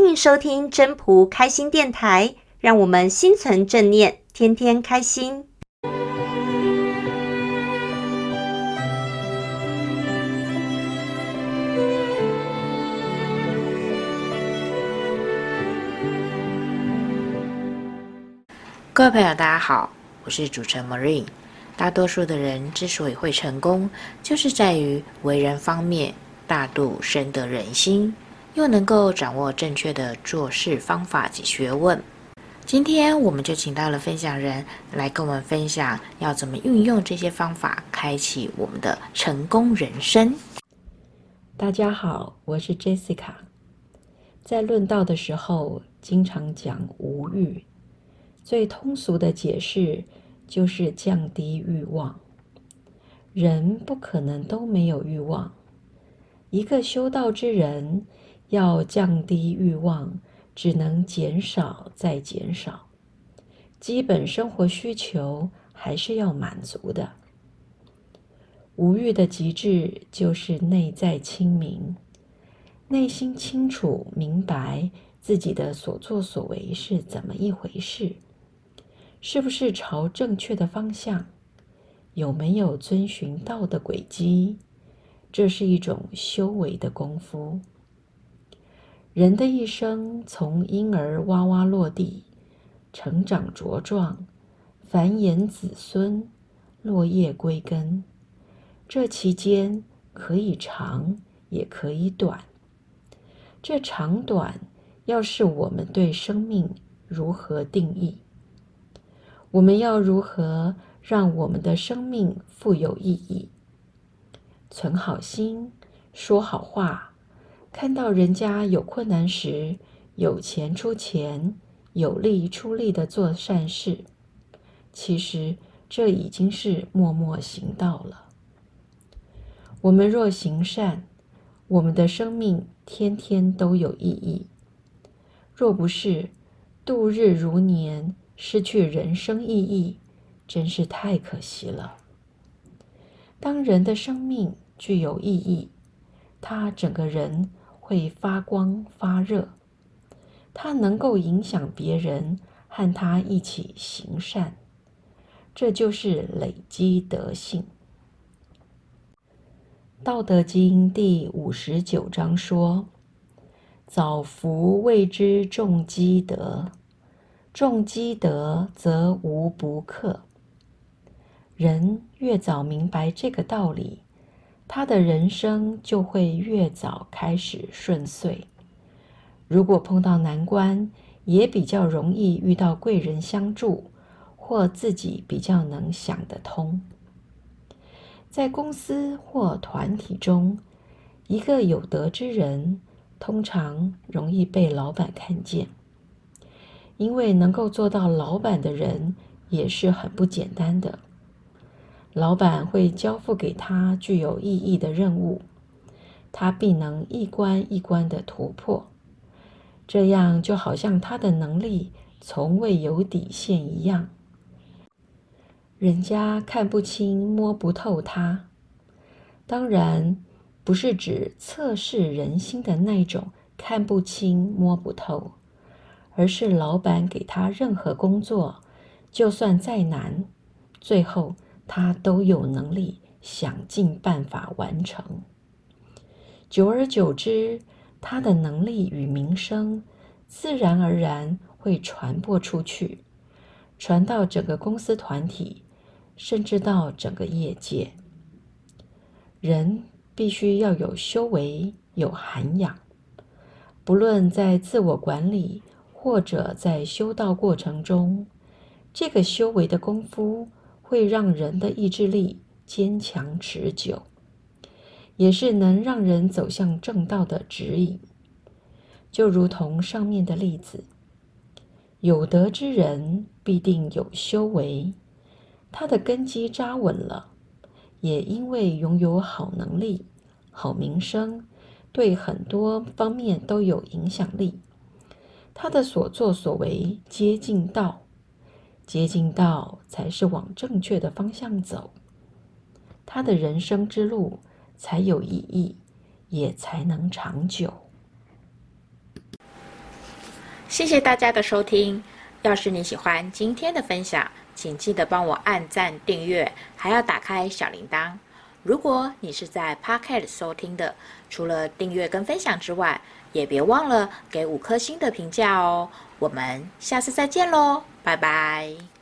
欢迎收听真朴开心电台，让我们心存正念，天天开心。各位朋友，大家好，我是主持人 Marine。大多数的人之所以会成功，就是在于为人方面大度深得人心，又能够掌握正确的做事方法及学问。今天我们就请到了分享人来跟我们分享，要怎么运用这些方法，开启我们的成功人生。大家好，我是 Jessica。在论道的时候，经常讲无欲。最通俗的解释就是降低欲望。人不可能都没有欲望。一个修道之人要降低欲望，只能减少再减少。基本生活需求还是要满足的。无欲的极致就是内在清明，内心清楚明白自己的所作所为是怎么一回事。是不是朝正确的方向？有没有遵循道的轨迹？这是一种修为的功夫。人的一生从婴儿哇哇落地，成长茁壮，繁衍子孙，落叶归根，这期间可以长，也可以短。这长短，要是我们对生命如何定义。我们要如何让我们的生命富有意义？存好心，说好话，看到人家有困难时，有钱出钱，有力出力的做善事。其实这已经是默默行道了。我们若行善，我们的生命天天都有意义；若不是，度日如年。失去人生意义，真是太可惜了。当人的生命具有意义，他整个人会发光发热，他能够影响别人，和他一起行善，这就是累积德性。《道德经》第五十九章说：“早福谓之重积德。”重积德，则无不克。人越早明白这个道理，他的人生就会越早开始顺遂。如果碰到难关，也比较容易遇到贵人相助，或自己比较能想得通。在公司或团体中，一个有德之人，通常容易被老板看见。因为能够做到老板的人也是很不简单的，老板会交付给他具有意义的任务，他必能一关一关的突破，这样就好像他的能力从未有底线一样，人家看不清摸不透他。当然，不是指测试人心的那种看不清摸不透。而是老板给他任何工作，就算再难，最后他都有能力想尽办法完成。久而久之，他的能力与名声自然而然会传播出去，传到整个公司团体，甚至到整个业界。人必须要有修为，有涵养，不论在自我管理。或者在修道过程中，这个修为的功夫会让人的意志力坚强持久，也是能让人走向正道的指引。就如同上面的例子，有德之人必定有修为，他的根基扎稳了，也因为拥有好能力、好名声，对很多方面都有影响力。他的所作所为接近道，接近道才是往正确的方向走。他的人生之路才有意义，也才能长久。谢谢大家的收听。要是你喜欢今天的分享，请记得帮我按赞、订阅，还要打开小铃铛。如果你是在 Pocket 收听的，除了订阅跟分享之外，也别忘了给五颗星的评价哦。我们下次再见喽，拜拜。